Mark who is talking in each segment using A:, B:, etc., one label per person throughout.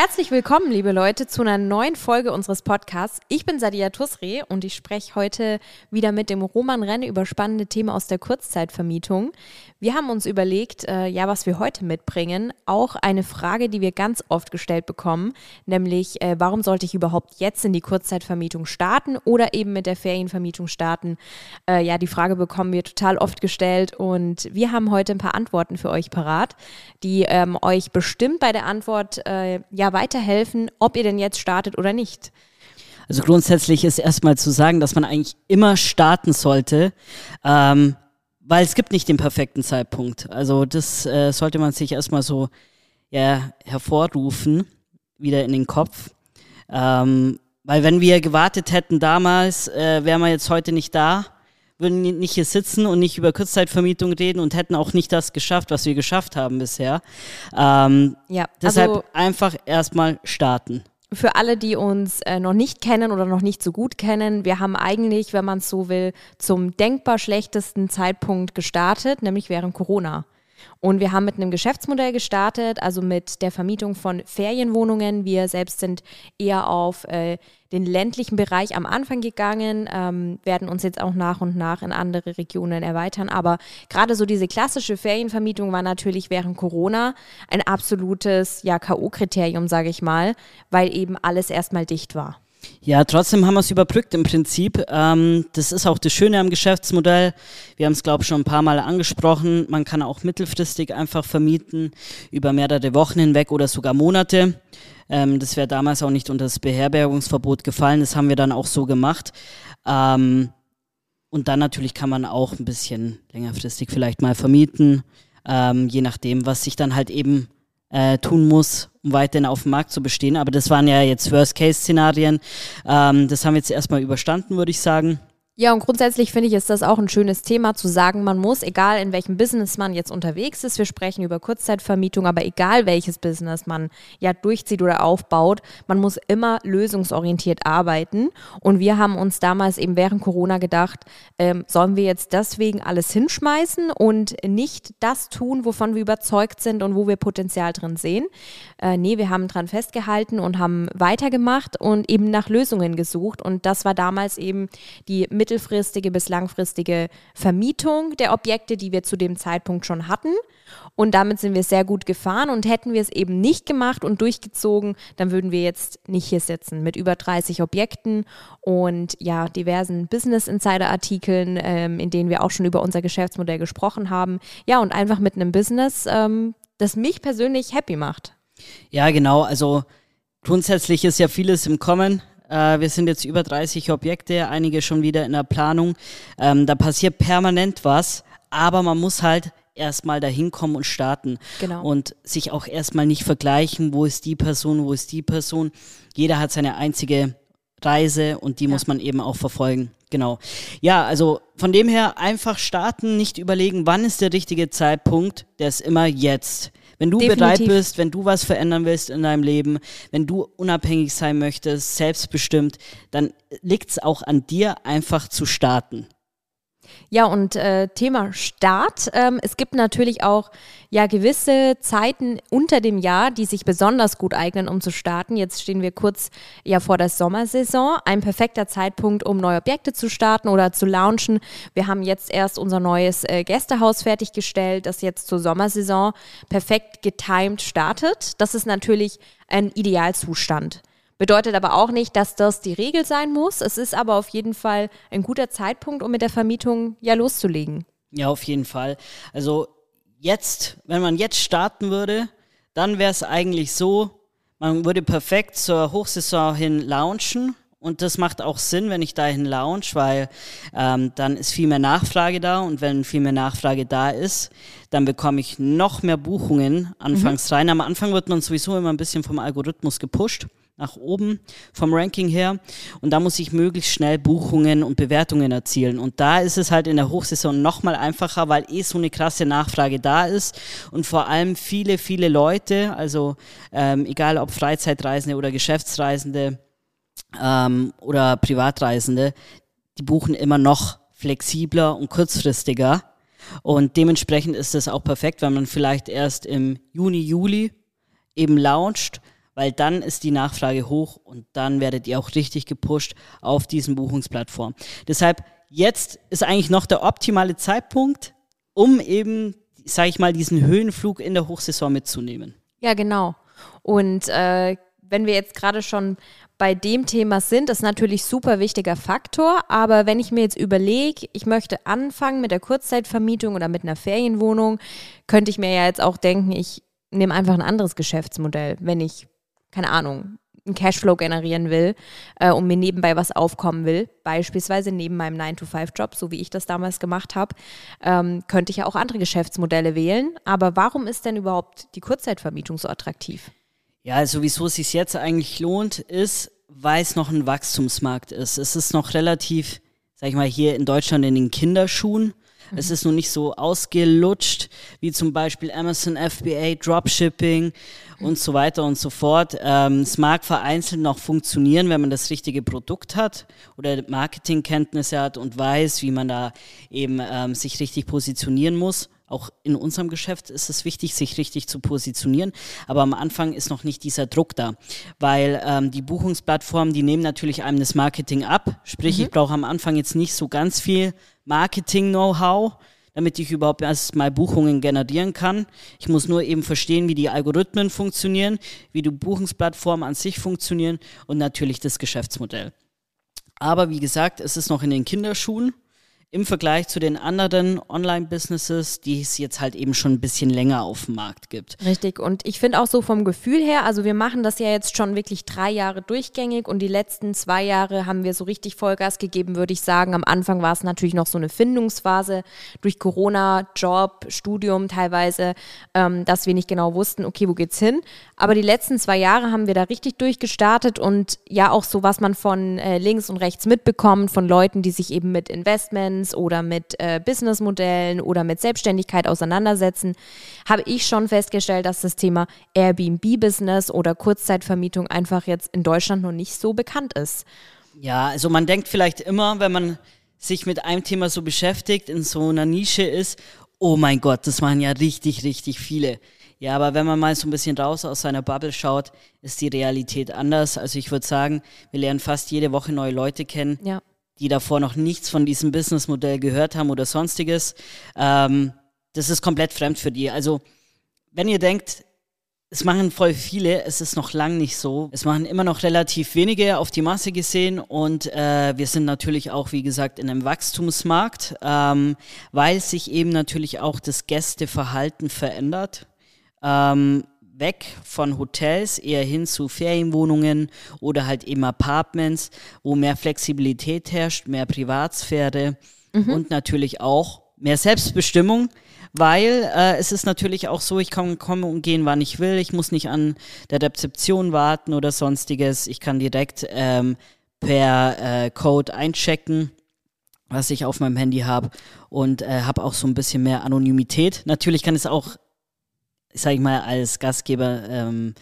A: Herzlich willkommen, liebe Leute, zu einer neuen Folge unseres Podcasts. Ich bin Sadia Tusri und ich spreche heute wieder mit dem Roman Renne über spannende Themen aus der Kurzzeitvermietung. Wir haben uns überlegt, äh, ja, was wir heute mitbringen. Auch eine Frage, die wir ganz oft gestellt bekommen, nämlich, äh, warum sollte ich überhaupt jetzt in die Kurzzeitvermietung starten oder eben mit der Ferienvermietung starten? Äh, ja, die Frage bekommen wir total oft gestellt und wir haben heute ein paar Antworten für euch parat, die ähm, euch bestimmt bei der Antwort, äh, ja, weiterhelfen, ob ihr denn jetzt startet oder nicht.
B: Also grundsätzlich ist erstmal zu sagen, dass man eigentlich immer starten sollte, ähm, weil es gibt nicht den perfekten Zeitpunkt. Also das äh, sollte man sich erstmal so ja, hervorrufen, wieder in den Kopf. Ähm, weil wenn wir gewartet hätten damals, äh, wären wir jetzt heute nicht da würden nicht hier sitzen und nicht über Kurzzeitvermietung reden und hätten auch nicht das geschafft, was wir geschafft haben bisher. Ähm, ja, deshalb also einfach erstmal starten.
A: Für alle, die uns äh, noch nicht kennen oder noch nicht so gut kennen, wir haben eigentlich, wenn man es so will, zum denkbar schlechtesten Zeitpunkt gestartet, nämlich während Corona. Und wir haben mit einem Geschäftsmodell gestartet, also mit der Vermietung von Ferienwohnungen. Wir selbst sind eher auf äh, den ländlichen Bereich am Anfang gegangen, ähm, werden uns jetzt auch nach und nach in andere Regionen erweitern. Aber gerade so diese klassische Ferienvermietung war natürlich während Corona ein absolutes ja, K.O.-Kriterium, sage ich mal, weil eben alles erstmal dicht war.
B: Ja, trotzdem haben wir es überbrückt im Prinzip. Ähm, das ist auch das Schöne am Geschäftsmodell. Wir haben es, glaube ich, schon ein paar Mal angesprochen. Man kann auch mittelfristig einfach vermieten, über mehrere Wochen hinweg oder sogar Monate. Ähm, das wäre damals auch nicht unter das Beherbergungsverbot gefallen. Das haben wir dann auch so gemacht. Ähm, und dann natürlich kann man auch ein bisschen längerfristig vielleicht mal vermieten, ähm, je nachdem, was sich dann halt eben äh, tun muss, um weiterhin auf dem Markt zu bestehen. Aber das waren ja jetzt Worst-Case-Szenarien. Ähm, das haben wir jetzt erstmal überstanden, würde ich sagen.
A: Ja, und grundsätzlich finde ich, ist das auch ein schönes Thema zu sagen, man muss, egal in welchem Business man jetzt unterwegs ist, wir sprechen über Kurzzeitvermietung, aber egal welches Business man ja durchzieht oder aufbaut, man muss immer lösungsorientiert arbeiten. Und wir haben uns damals eben während Corona gedacht, ähm, sollen wir jetzt deswegen alles hinschmeißen und nicht das tun, wovon wir überzeugt sind und wo wir Potenzial drin sehen? Äh, nee, wir haben dran festgehalten und haben weitergemacht und eben nach Lösungen gesucht. Und das war damals eben die mit mittelfristige bis langfristige Vermietung der Objekte, die wir zu dem Zeitpunkt schon hatten. Und damit sind wir sehr gut gefahren. Und hätten wir es eben nicht gemacht und durchgezogen, dann würden wir jetzt nicht hier sitzen mit über 30 Objekten und ja, diversen Business Insider-Artikeln, ähm, in denen wir auch schon über unser Geschäftsmodell gesprochen haben. Ja, und einfach mit einem Business, ähm, das mich persönlich happy macht.
B: Ja, genau. Also grundsätzlich ist ja vieles im Kommen. Äh, wir sind jetzt über 30 Objekte, einige schon wieder in der Planung. Ähm, da passiert permanent was, aber man muss halt erstmal dahin kommen und starten. Genau. Und sich auch erstmal nicht vergleichen, wo ist die Person, wo ist die Person. Jeder hat seine einzige Reise und die ja. muss man eben auch verfolgen. Genau. Ja, also von dem her einfach starten, nicht überlegen, wann ist der richtige Zeitpunkt, der ist immer jetzt. Wenn du Definitiv. bereit bist, wenn du was verändern willst in deinem Leben, wenn du unabhängig sein möchtest, selbstbestimmt, dann liegt es auch an dir, einfach zu starten.
A: Ja, und äh, Thema Start. Ähm, es gibt natürlich auch ja gewisse Zeiten unter dem Jahr, die sich besonders gut eignen, um zu starten. Jetzt stehen wir kurz ja vor der Sommersaison. Ein perfekter Zeitpunkt, um neue Objekte zu starten oder zu launchen. Wir haben jetzt erst unser neues äh, Gästehaus fertiggestellt, das jetzt zur Sommersaison perfekt getimed startet. Das ist natürlich ein Idealzustand. Bedeutet aber auch nicht, dass das die Regel sein muss. Es ist aber auf jeden Fall ein guter Zeitpunkt, um mit der Vermietung ja loszulegen.
B: Ja, auf jeden Fall. Also jetzt, wenn man jetzt starten würde, dann wäre es eigentlich so, man würde perfekt zur Hochsaison hin launchen. Und das macht auch Sinn, wenn ich dahin launch, weil ähm, dann ist viel mehr Nachfrage da und wenn viel mehr Nachfrage da ist, dann bekomme ich noch mehr Buchungen anfangs mhm. rein. Am Anfang wird man sowieso immer ein bisschen vom Algorithmus gepusht nach oben vom Ranking her. Und da muss ich möglichst schnell Buchungen und Bewertungen erzielen. Und da ist es halt in der Hochsaison nochmal einfacher, weil eh so eine krasse Nachfrage da ist. Und vor allem viele, viele Leute, also ähm, egal ob Freizeitreisende oder Geschäftsreisende ähm, oder Privatreisende, die buchen immer noch flexibler und kurzfristiger. Und dementsprechend ist es auch perfekt, wenn man vielleicht erst im Juni, Juli eben launcht, weil dann ist die Nachfrage hoch und dann werdet ihr auch richtig gepusht auf diesen Buchungsplattformen. Deshalb jetzt ist eigentlich noch der optimale Zeitpunkt, um eben, sage ich mal, diesen Höhenflug in der Hochsaison mitzunehmen.
A: Ja, genau. Und äh, wenn wir jetzt gerade schon bei dem Thema sind, ist natürlich super wichtiger Faktor. Aber wenn ich mir jetzt überlege, ich möchte anfangen mit der Kurzzeitvermietung oder mit einer Ferienwohnung, könnte ich mir ja jetzt auch denken, ich nehme einfach ein anderes Geschäftsmodell, wenn ich, keine Ahnung, einen Cashflow generieren will äh, und mir nebenbei was aufkommen will, beispielsweise neben meinem 9-to-5-Job, so wie ich das damals gemacht habe, ähm, könnte ich ja auch andere Geschäftsmodelle wählen. Aber warum ist denn überhaupt die Kurzzeitvermietung so attraktiv?
B: Ja, also wieso es sich jetzt eigentlich lohnt, ist, weil es noch ein Wachstumsmarkt ist. Es ist noch relativ, sag ich mal, hier in Deutschland in den Kinderschuhen. Mhm. Es ist noch nicht so ausgelutscht wie zum Beispiel Amazon FBA, Dropshipping und so weiter und so fort. Ähm, es mag vereinzelt noch funktionieren, wenn man das richtige Produkt hat oder Marketingkenntnisse hat und weiß, wie man da eben ähm, sich richtig positionieren muss. Auch in unserem Geschäft ist es wichtig, sich richtig zu positionieren. Aber am Anfang ist noch nicht dieser Druck da, weil ähm, die Buchungsplattformen, die nehmen natürlich einem das Marketing ab. Sprich, mhm. ich brauche am Anfang jetzt nicht so ganz viel Marketing-Know-how, damit ich überhaupt erst mal Buchungen generieren kann. Ich muss nur eben verstehen, wie die Algorithmen funktionieren, wie die Buchungsplattformen an sich funktionieren und natürlich das Geschäftsmodell. Aber wie gesagt, es ist noch in den Kinderschuhen im Vergleich zu den anderen Online-Businesses, die es jetzt halt eben schon ein bisschen länger auf dem Markt gibt.
A: Richtig. Und ich finde auch so vom Gefühl her, also wir machen das ja jetzt schon wirklich drei Jahre durchgängig und die letzten zwei Jahre haben wir so richtig Vollgas gegeben, würde ich sagen. Am Anfang war es natürlich noch so eine Findungsphase durch Corona, Job, Studium teilweise, ähm, dass wir nicht genau wussten, okay, wo geht's hin? Aber die letzten zwei Jahre haben wir da richtig durchgestartet und ja auch so, was man von äh, links und rechts mitbekommt, von Leuten, die sich eben mit Investment Investments oder mit äh, Businessmodellen oder mit Selbstständigkeit auseinandersetzen, habe ich schon festgestellt, dass das Thema Airbnb-Business oder Kurzzeitvermietung einfach jetzt in Deutschland noch nicht so bekannt ist.
B: Ja, also man denkt vielleicht immer, wenn man sich mit einem Thema so beschäftigt, in so einer Nische ist, oh mein Gott, das machen ja richtig, richtig viele. Ja, aber wenn man mal so ein bisschen raus aus seiner Bubble schaut, ist die Realität anders. Also ich würde sagen, wir lernen fast jede Woche neue Leute kennen. Ja die davor noch nichts von diesem Businessmodell gehört haben oder sonstiges. Ähm, das ist komplett fremd für die. Also, wenn ihr denkt, es machen voll viele, es ist noch lang nicht so. Es machen immer noch relativ wenige auf die Masse gesehen und äh, wir sind natürlich auch, wie gesagt, in einem Wachstumsmarkt, ähm, weil sich eben natürlich auch das Gästeverhalten verändert. Ähm, weg von Hotels eher hin zu Ferienwohnungen oder halt eben Apartments, wo mehr Flexibilität herrscht, mehr Privatsphäre mhm. und natürlich auch mehr Selbstbestimmung, weil äh, es ist natürlich auch so, ich kann kommen und gehen, wann ich will. Ich muss nicht an der Rezeption warten oder sonstiges. Ich kann direkt ähm, per äh, Code einchecken was ich auf meinem Handy habe und äh, habe auch so ein bisschen mehr Anonymität. Natürlich kann es auch sage ich mal, als Gastgeber ähm,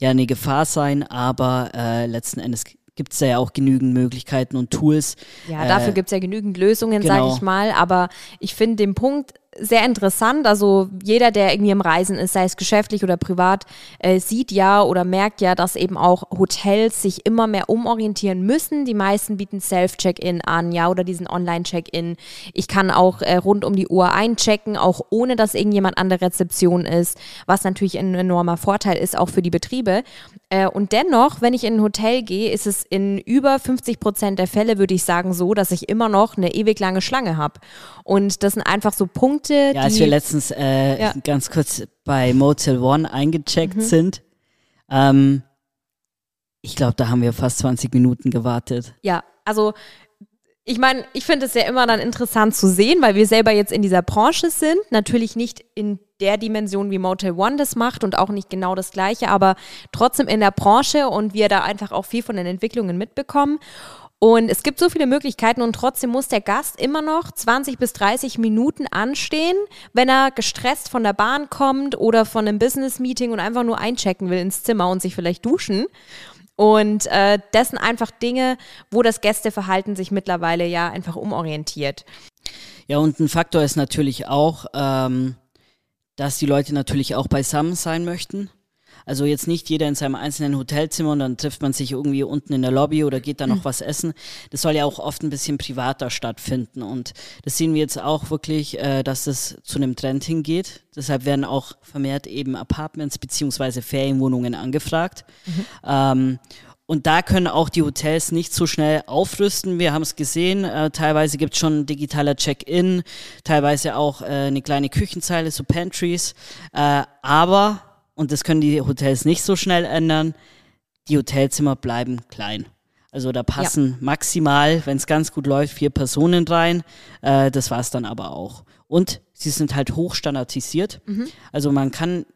B: ja eine Gefahr sein, aber äh, letzten Endes gibt es ja auch genügend Möglichkeiten und Tools.
A: Ja, dafür äh, gibt es ja genügend Lösungen, genau. sage ich mal. Aber ich finde den Punkt sehr interessant. Also jeder, der irgendwie im Reisen ist, sei es geschäftlich oder privat, äh, sieht ja oder merkt ja, dass eben auch Hotels sich immer mehr umorientieren müssen. Die meisten bieten Self-Check-In an, ja, oder diesen Online-Check-In. Ich kann auch äh, rund um die Uhr einchecken, auch ohne dass irgendjemand an der Rezeption ist, was natürlich ein enormer Vorteil ist, auch für die Betriebe. Äh, und dennoch, wenn ich in ein Hotel gehe, ist es in über 50 Prozent der Fälle, würde ich sagen, so, dass ich immer noch eine ewig lange Schlange habe. Und das sind einfach so Punkte, Punkte.
B: Ja, als wir letztens äh, ja. ganz kurz bei Motel One eingecheckt mhm. sind, ähm, ich glaube, da haben wir fast 20 Minuten gewartet.
A: Ja, also ich meine, ich finde es ja immer dann interessant zu sehen, weil wir selber jetzt in dieser Branche sind. Natürlich nicht in der Dimension, wie Motel One das macht und auch nicht genau das Gleiche, aber trotzdem in der Branche und wir da einfach auch viel von den Entwicklungen mitbekommen. Und es gibt so viele Möglichkeiten und trotzdem muss der Gast immer noch 20 bis 30 Minuten anstehen, wenn er gestresst von der Bahn kommt oder von einem Business-Meeting und einfach nur einchecken will ins Zimmer und sich vielleicht duschen. Und äh, das sind einfach Dinge, wo das Gästeverhalten sich mittlerweile ja einfach umorientiert.
B: Ja, und ein Faktor ist natürlich auch, ähm, dass die Leute natürlich auch beisammen sein möchten. Also jetzt nicht jeder in seinem einzelnen Hotelzimmer und dann trifft man sich irgendwie unten in der Lobby oder geht da noch mhm. was essen. Das soll ja auch oft ein bisschen privater stattfinden. Und das sehen wir jetzt auch wirklich, äh, dass das zu einem Trend hingeht. Deshalb werden auch vermehrt eben Apartments beziehungsweise Ferienwohnungen angefragt. Mhm. Ähm, und da können auch die Hotels nicht so schnell aufrüsten. Wir haben es gesehen, äh, teilweise gibt es schon digitaler Check-in, teilweise auch äh, eine kleine Küchenzeile, so Pantries. Äh, aber und das können die Hotels nicht so schnell ändern. Die Hotelzimmer bleiben klein. Also da passen ja. maximal, wenn es ganz gut läuft, vier Personen rein. Äh, das war es dann aber auch. Und sie sind halt hochstandardisiert. Mhm. Also man kann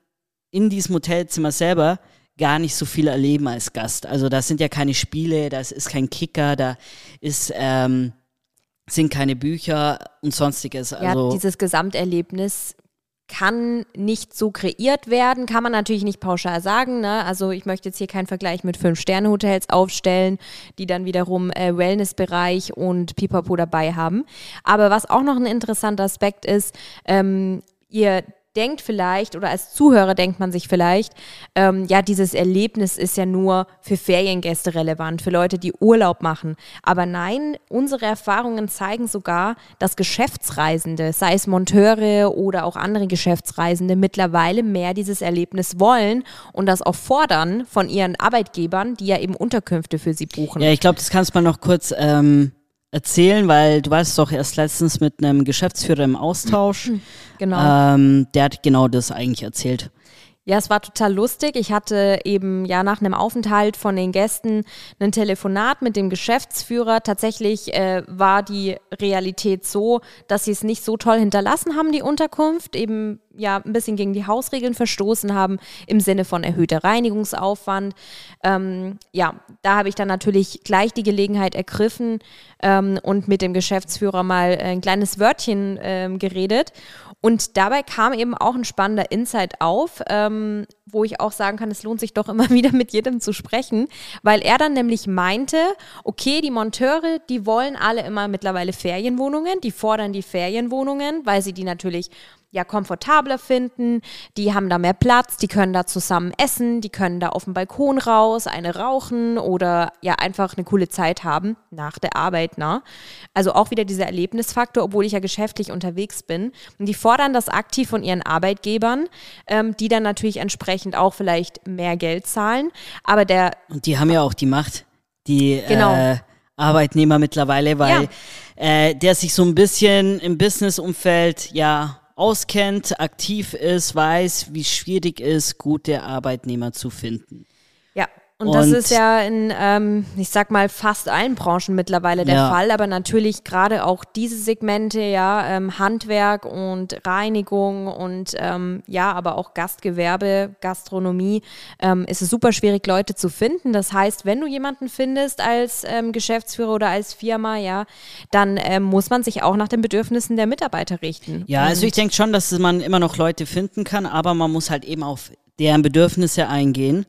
B: in diesem Hotelzimmer selber gar nicht so viel erleben als Gast. Also da sind ja keine Spiele, da ist kein Kicker, da ist ähm, sind keine Bücher und sonstiges.
A: Also ja, dieses Gesamterlebnis kann nicht so kreiert werden, kann man natürlich nicht pauschal sagen. Ne? Also ich möchte jetzt hier keinen Vergleich mit Fünf-Sterne-Hotels aufstellen, die dann wiederum äh, Wellnessbereich und Pipapo dabei haben. Aber was auch noch ein interessanter Aspekt ist, ähm, ihr denkt vielleicht, oder als Zuhörer denkt man sich vielleicht, ähm, ja, dieses Erlebnis ist ja nur für Feriengäste relevant, für Leute, die Urlaub machen. Aber nein, unsere Erfahrungen zeigen sogar, dass Geschäftsreisende, sei es Monteure oder auch andere Geschäftsreisende, mittlerweile mehr dieses Erlebnis wollen und das auch fordern von ihren Arbeitgebern, die ja eben Unterkünfte für sie buchen.
B: Ja, ich glaube, das kannst du mal noch kurz ähm, erzählen, weil du warst doch erst letztens mit einem Geschäftsführer im Austausch. Genau. Ähm, der hat genau das eigentlich erzählt.
A: Ja, es war total lustig. Ich hatte eben ja nach einem Aufenthalt von den Gästen ein Telefonat mit dem Geschäftsführer. Tatsächlich äh, war die Realität so, dass sie es nicht so toll hinterlassen haben, die Unterkunft. Eben ja ein bisschen gegen die Hausregeln verstoßen haben im Sinne von erhöhter Reinigungsaufwand. Ähm, ja, da habe ich dann natürlich gleich die Gelegenheit ergriffen ähm, und mit dem Geschäftsführer mal ein kleines Wörtchen ähm, geredet. Und dabei kam eben auch ein spannender Insight auf, ähm, wo ich auch sagen kann, es lohnt sich doch immer wieder mit jedem zu sprechen, weil er dann nämlich meinte, okay, die Monteure, die wollen alle immer mittlerweile Ferienwohnungen, die fordern die Ferienwohnungen, weil sie die natürlich ja komfortabler finden, die haben da mehr Platz, die können da zusammen essen, die können da auf dem Balkon raus, eine rauchen oder ja einfach eine coole Zeit haben nach der Arbeit, ne? Also auch wieder dieser Erlebnisfaktor, obwohl ich ja geschäftlich unterwegs bin. Und die fordern das aktiv von ihren Arbeitgebern, ähm, die dann natürlich entsprechend auch vielleicht mehr Geld zahlen. Aber der
B: und die haben ja auch die Macht, die genau. äh, Arbeitnehmer mittlerweile, weil ja. äh, der sich so ein bisschen im Businessumfeld ja auskennt, aktiv ist, weiß, wie schwierig es ist, gute Arbeitnehmer zu finden.
A: Und, und das ist ja in, ähm, ich sag mal, fast allen Branchen mittlerweile der ja. Fall, aber natürlich gerade auch diese Segmente, ja, ähm, Handwerk und Reinigung und ähm, ja, aber auch Gastgewerbe, Gastronomie, ähm, ist es super schwierig, Leute zu finden. Das heißt, wenn du jemanden findest als ähm, Geschäftsführer oder als Firma, ja, dann ähm, muss man sich auch nach den Bedürfnissen der Mitarbeiter richten.
B: Ja, also ich denke schon, dass man immer noch Leute finden kann, aber man muss halt eben auf deren Bedürfnisse eingehen.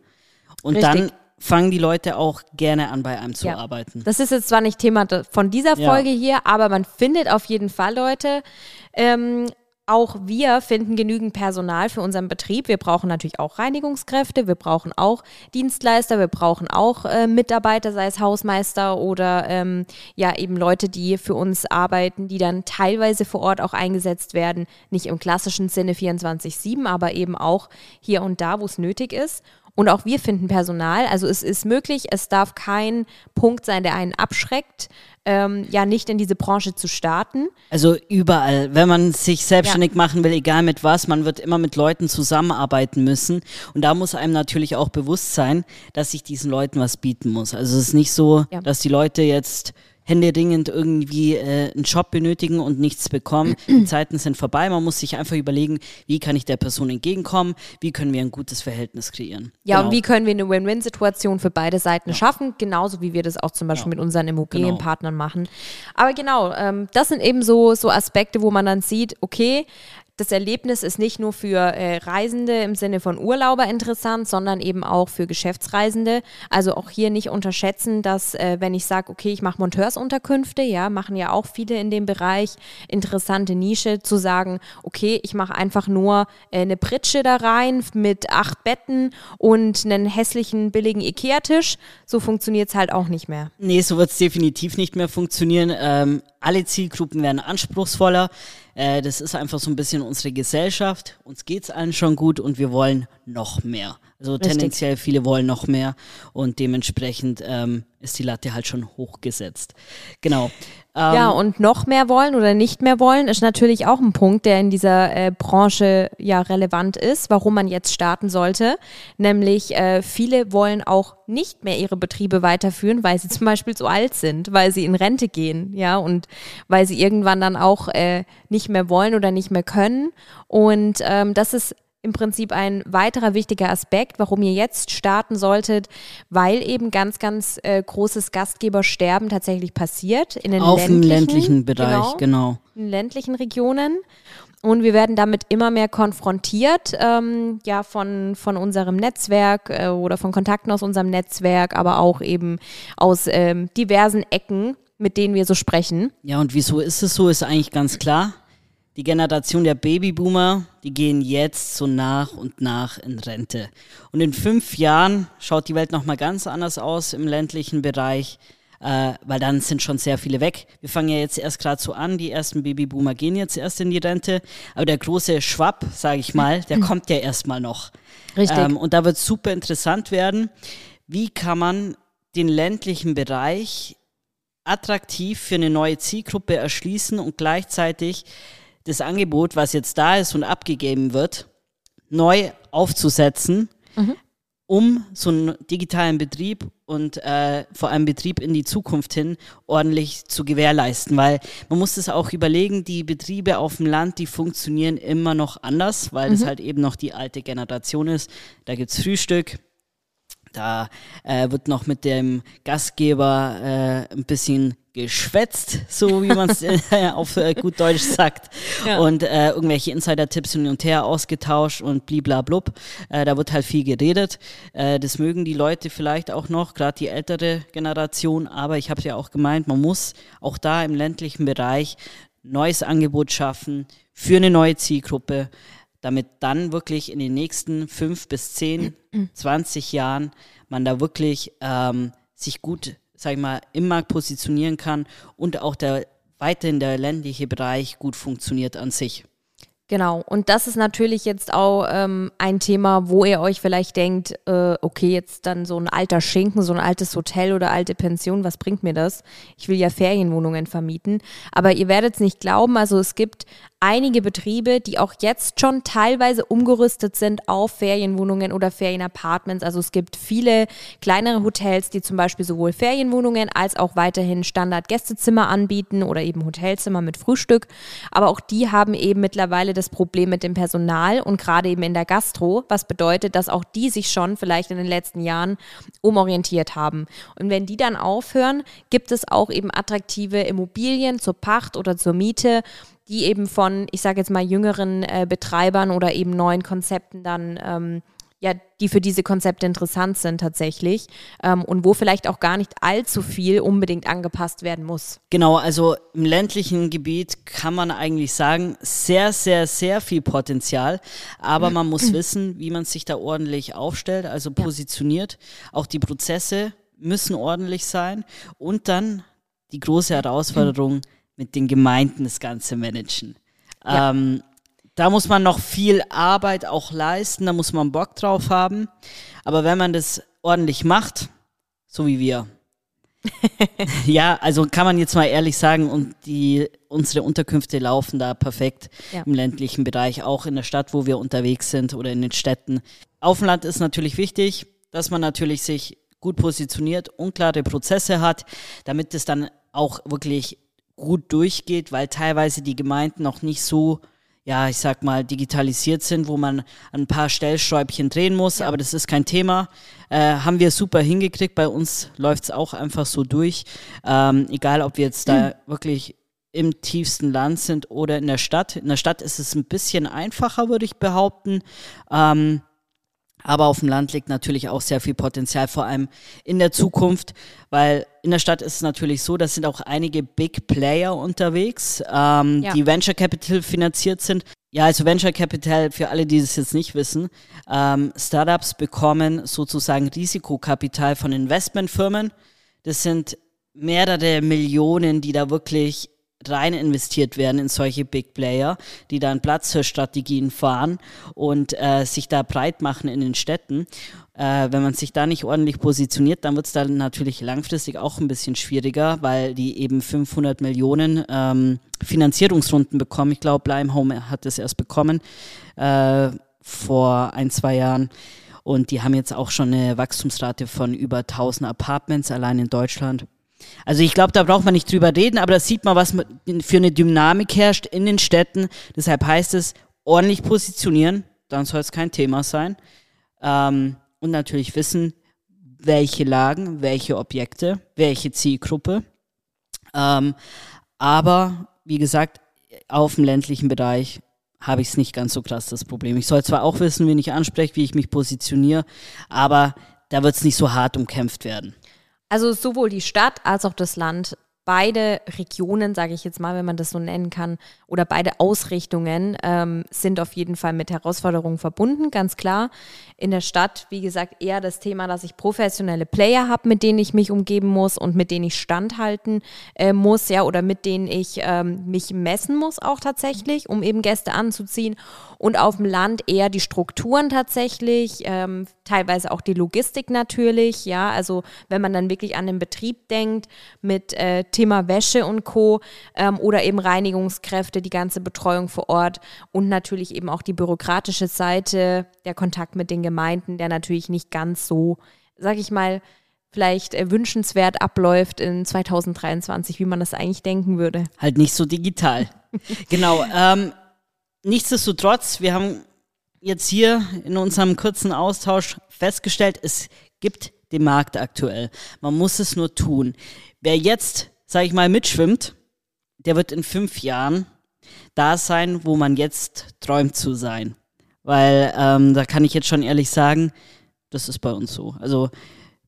B: Und Richtig. dann fangen die Leute auch gerne an, bei einem zu ja. arbeiten.
A: Das ist jetzt zwar nicht Thema von dieser Folge ja. hier, aber man findet auf jeden Fall Leute. Ähm, auch wir finden genügend Personal für unseren Betrieb. Wir brauchen natürlich auch Reinigungskräfte, wir brauchen auch Dienstleister, wir brauchen auch äh, Mitarbeiter, sei es Hausmeister oder ähm, ja eben Leute, die für uns arbeiten, die dann teilweise vor Ort auch eingesetzt werden. Nicht im klassischen Sinne 24-7, aber eben auch hier und da, wo es nötig ist. Und auch wir finden Personal. Also es ist möglich, es darf kein Punkt sein, der einen abschreckt, ähm, ja nicht in diese Branche zu starten.
B: Also überall, wenn man sich selbstständig ja. machen will, egal mit was, man wird immer mit Leuten zusammenarbeiten müssen. Und da muss einem natürlich auch bewusst sein, dass ich diesen Leuten was bieten muss. Also es ist nicht so, ja. dass die Leute jetzt händeringend irgendwie äh, einen Job benötigen und nichts bekommen. Die Zeiten sind vorbei. Man muss sich einfach überlegen, wie kann ich der Person entgegenkommen, wie können wir ein gutes Verhältnis kreieren.
A: Ja, genau. und wie können wir eine Win-Win-Situation für beide Seiten ja. schaffen, genauso wie wir das auch zum Beispiel ja. mit unseren Immobilienpartnern genau. machen. Aber genau, ähm, das sind eben so, so Aspekte, wo man dann sieht, okay, das Erlebnis ist nicht nur für äh, Reisende im Sinne von Urlauber interessant, sondern eben auch für Geschäftsreisende. Also auch hier nicht unterschätzen, dass äh, wenn ich sage, okay, ich mache Monteursunterkünfte, ja, machen ja auch viele in dem Bereich, interessante Nische, zu sagen, okay, ich mache einfach nur äh, eine Pritsche da rein mit acht Betten und einen hässlichen, billigen Ikea-Tisch. So funktioniert es halt auch nicht mehr.
B: Nee, so wird es definitiv nicht mehr funktionieren. Ähm, alle Zielgruppen werden anspruchsvoller. Äh, das ist einfach so ein bisschen unsere Gesellschaft. Uns geht es allen schon gut und wir wollen noch mehr. Also Richtig. tendenziell viele wollen noch mehr und dementsprechend ähm, ist die Latte halt schon hochgesetzt. Genau.
A: Ähm, ja, und noch mehr wollen oder nicht mehr wollen, ist natürlich auch ein Punkt, der in dieser äh, Branche ja relevant ist, warum man jetzt starten sollte. Nämlich äh, viele wollen auch nicht mehr ihre Betriebe weiterführen, weil sie zum Beispiel zu alt sind, weil sie in Rente gehen, ja, und weil sie irgendwann dann auch äh, nicht mehr wollen oder nicht mehr können. Und ähm, das ist im Prinzip ein weiterer wichtiger Aspekt, warum ihr jetzt starten solltet, weil eben ganz, ganz äh, großes Gastgebersterben tatsächlich passiert in den
B: Auf ländlichen, dem ländlichen Bereich, genau, genau.
A: In ländlichen Regionen. Und wir werden damit immer mehr konfrontiert, ähm, ja, von, von unserem Netzwerk äh, oder von Kontakten aus unserem Netzwerk, aber auch eben aus ähm, diversen Ecken, mit denen wir so sprechen.
B: Ja, und wieso ist es so, ist eigentlich ganz klar die Generation der Babyboomer, die gehen jetzt so nach und nach in Rente. Und in fünf Jahren schaut die Welt nochmal ganz anders aus im ländlichen Bereich, äh, weil dann sind schon sehr viele weg. Wir fangen ja jetzt erst gerade so an, die ersten Babyboomer gehen jetzt erst in die Rente, aber der große Schwapp, sage ich mal, der kommt ja erstmal noch.
A: Richtig. Ähm,
B: und da wird super interessant werden, wie kann man den ländlichen Bereich attraktiv für eine neue Zielgruppe erschließen und gleichzeitig das Angebot, was jetzt da ist und abgegeben wird, neu aufzusetzen, mhm. um so einen digitalen Betrieb und äh, vor allem Betrieb in die Zukunft hin ordentlich zu gewährleisten. Weil man muss es auch überlegen, die Betriebe auf dem Land, die funktionieren immer noch anders, weil mhm. das halt eben noch die alte Generation ist. Da gibt es Frühstück, da äh, wird noch mit dem Gastgeber äh, ein bisschen geschwätzt, so wie man es äh, auf äh, gut Deutsch sagt. Ja. Und äh, irgendwelche Insider-Tipps hin und her ausgetauscht und bliblablub. Äh, da wird halt viel geredet. Äh, das mögen die Leute vielleicht auch noch, gerade die ältere Generation. Aber ich habe ja auch gemeint, man muss auch da im ländlichen Bereich neues Angebot schaffen für eine neue Zielgruppe damit dann wirklich in den nächsten fünf bis zehn, zwanzig Jahren man da wirklich ähm, sich gut, sag ich mal, im Markt positionieren kann und auch der weiterhin der ländliche Bereich gut funktioniert an sich.
A: Genau, und das ist natürlich jetzt auch ähm, ein Thema, wo ihr euch vielleicht denkt, äh, okay, jetzt dann so ein alter Schinken, so ein altes Hotel oder alte Pension, was bringt mir das? Ich will ja Ferienwohnungen vermieten. Aber ihr werdet es nicht glauben, also es gibt einige Betriebe, die auch jetzt schon teilweise umgerüstet sind auf Ferienwohnungen oder Ferienapartments. Also es gibt viele kleinere Hotels, die zum Beispiel sowohl Ferienwohnungen als auch weiterhin Standard-Gästezimmer anbieten oder eben Hotelzimmer mit Frühstück. Aber auch die haben eben mittlerweile das Problem mit dem Personal und gerade eben in der Gastro, was bedeutet, dass auch die sich schon vielleicht in den letzten Jahren umorientiert haben. Und wenn die dann aufhören, gibt es auch eben attraktive Immobilien zur Pacht oder zur Miete die eben von, ich sage jetzt mal, jüngeren äh, Betreibern oder eben neuen Konzepten dann, ähm, ja, die für diese Konzepte interessant sind tatsächlich ähm, und wo vielleicht auch gar nicht allzu viel unbedingt angepasst werden muss.
B: Genau, also im ländlichen Gebiet kann man eigentlich sagen, sehr, sehr, sehr viel Potenzial, aber man muss wissen, wie man sich da ordentlich aufstellt, also positioniert. Auch die Prozesse müssen ordentlich sein und dann die große Herausforderung, mit den Gemeinden das Ganze managen. Ja. Ähm, da muss man noch viel Arbeit auch leisten, da muss man Bock drauf haben. Aber wenn man das ordentlich macht, so wie wir, ja, also kann man jetzt mal ehrlich sagen, und die, unsere Unterkünfte laufen da perfekt ja. im ländlichen Bereich, auch in der Stadt, wo wir unterwegs sind oder in den Städten. Auf dem Land ist natürlich wichtig, dass man natürlich sich gut positioniert, unklare Prozesse hat, damit es dann auch wirklich gut durchgeht, weil teilweise die Gemeinden noch nicht so ja, ich sag mal, digitalisiert sind, wo man ein paar Stellschräubchen drehen muss, ja. aber das ist kein Thema. Äh, haben wir super hingekriegt. Bei uns läuft es auch einfach so durch. Ähm, egal, ob wir jetzt da mhm. wirklich im tiefsten Land sind oder in der Stadt. In der Stadt ist es ein bisschen einfacher, würde ich behaupten. Ähm, aber auf dem Land liegt natürlich auch sehr viel Potenzial, vor allem in der Zukunft, weil in der Stadt ist es natürlich so, da sind auch einige Big Player unterwegs, ähm, ja. die Venture Capital finanziert sind. Ja, also Venture Capital, für alle, die das jetzt nicht wissen, ähm, Startups bekommen sozusagen Risikokapital von Investmentfirmen. Das sind mehrere Millionen, die da wirklich rein investiert werden in solche Big Player, die dann Platzhirschstrategien fahren und äh, sich da breit machen in den Städten. Äh, wenn man sich da nicht ordentlich positioniert, dann wird es dann natürlich langfristig auch ein bisschen schwieriger, weil die eben 500 Millionen ähm, Finanzierungsrunden bekommen. Ich glaube, Home hat das erst bekommen äh, vor ein, zwei Jahren. Und die haben jetzt auch schon eine Wachstumsrate von über 1000 Apartments allein in Deutschland. Also ich glaube, da braucht man nicht drüber reden, aber da sieht man, was für eine Dynamik herrscht in den Städten. Deshalb heißt es, ordentlich positionieren, dann soll es kein Thema sein. Ähm, und natürlich wissen, welche Lagen, welche Objekte, welche Zielgruppe. Ähm, aber wie gesagt, auf dem ländlichen Bereich habe ich es nicht ganz so krass, das Problem. Ich soll zwar auch wissen, wen ich anspreche, wie ich mich positioniere, aber da wird es nicht so hart umkämpft werden.
A: Also sowohl die Stadt als auch das Land beide Regionen, sage ich jetzt mal, wenn man das so nennen kann, oder beide Ausrichtungen ähm, sind auf jeden Fall mit Herausforderungen verbunden, ganz klar. In der Stadt, wie gesagt, eher das Thema, dass ich professionelle Player habe, mit denen ich mich umgeben muss und mit denen ich standhalten äh, muss, ja, oder mit denen ich ähm, mich messen muss auch tatsächlich, um eben Gäste anzuziehen. Und auf dem Land eher die Strukturen tatsächlich, ähm, teilweise auch die Logistik natürlich, ja, also wenn man dann wirklich an den Betrieb denkt mit äh, Thema Wäsche und Co. Ähm, oder eben Reinigungskräfte, die ganze Betreuung vor Ort und natürlich eben auch die bürokratische Seite, der Kontakt mit den Gemeinden, der natürlich nicht ganz so, sag ich mal, vielleicht äh, wünschenswert abläuft in 2023, wie man das eigentlich denken würde.
B: Halt nicht so digital. genau. Ähm, nichtsdestotrotz, wir haben jetzt hier in unserem kurzen Austausch festgestellt, es gibt den Markt aktuell. Man muss es nur tun. Wer jetzt sag ich mal, mitschwimmt, der wird in fünf Jahren da sein, wo man jetzt träumt zu sein. Weil ähm, da kann ich jetzt schon ehrlich sagen, das ist bei uns so. Also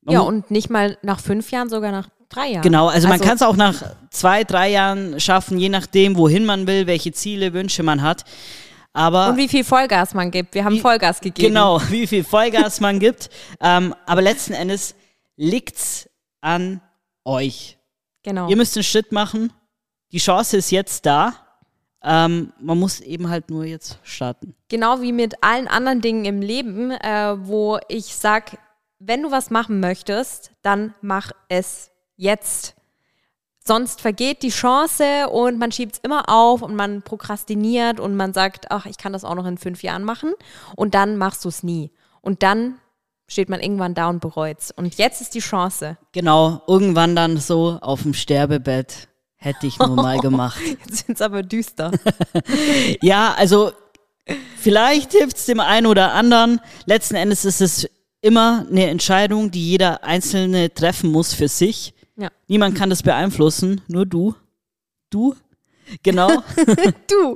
A: ja, und nicht mal nach fünf Jahren, sogar nach drei Jahren.
B: Genau, also, also man kann es auch nach zwei, drei Jahren schaffen, je nachdem, wohin man will, welche Ziele, Wünsche man hat. Aber
A: und wie viel Vollgas man gibt. Wir haben wie, Vollgas gegeben.
B: Genau, wie viel Vollgas man gibt. Ähm, aber letzten Endes liegt's an euch. Genau. Ihr müsst einen Schritt machen. Die Chance ist jetzt da. Ähm, man muss eben halt nur jetzt starten.
A: Genau wie mit allen anderen Dingen im Leben, äh, wo ich sage, wenn du was machen möchtest, dann mach es jetzt. Sonst vergeht die Chance und man schiebt es immer auf und man prokrastiniert und man sagt, ach, ich kann das auch noch in fünf Jahren machen und dann machst du es nie. Und dann steht man irgendwann da und bereut's. Und jetzt ist die Chance.
B: Genau, irgendwann dann so auf dem Sterbebett hätte ich nur mal gemacht.
A: Jetzt sind's aber düster.
B: ja, also vielleicht hilft's dem einen oder anderen. Letzten Endes ist es immer eine Entscheidung, die jeder Einzelne treffen muss für sich. Ja. Niemand kann das beeinflussen, nur du. Du? Genau.
A: du.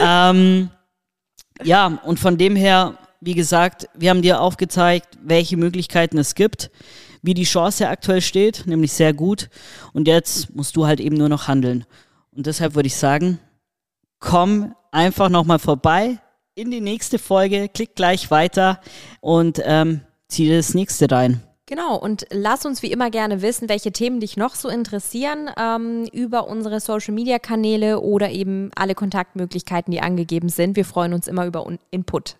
B: ähm, ja, und von dem her wie gesagt, wir haben dir aufgezeigt, welche Möglichkeiten es gibt, wie die Chance aktuell steht, nämlich sehr gut. Und jetzt musst du halt eben nur noch handeln. Und deshalb würde ich sagen, komm einfach nochmal vorbei in die nächste Folge, klick gleich weiter und ähm, zieh das nächste rein.
A: Genau, und lass uns wie immer gerne wissen, welche Themen dich noch so interessieren ähm, über unsere Social-Media-Kanäle oder eben alle Kontaktmöglichkeiten, die angegeben sind. Wir freuen uns immer über Input.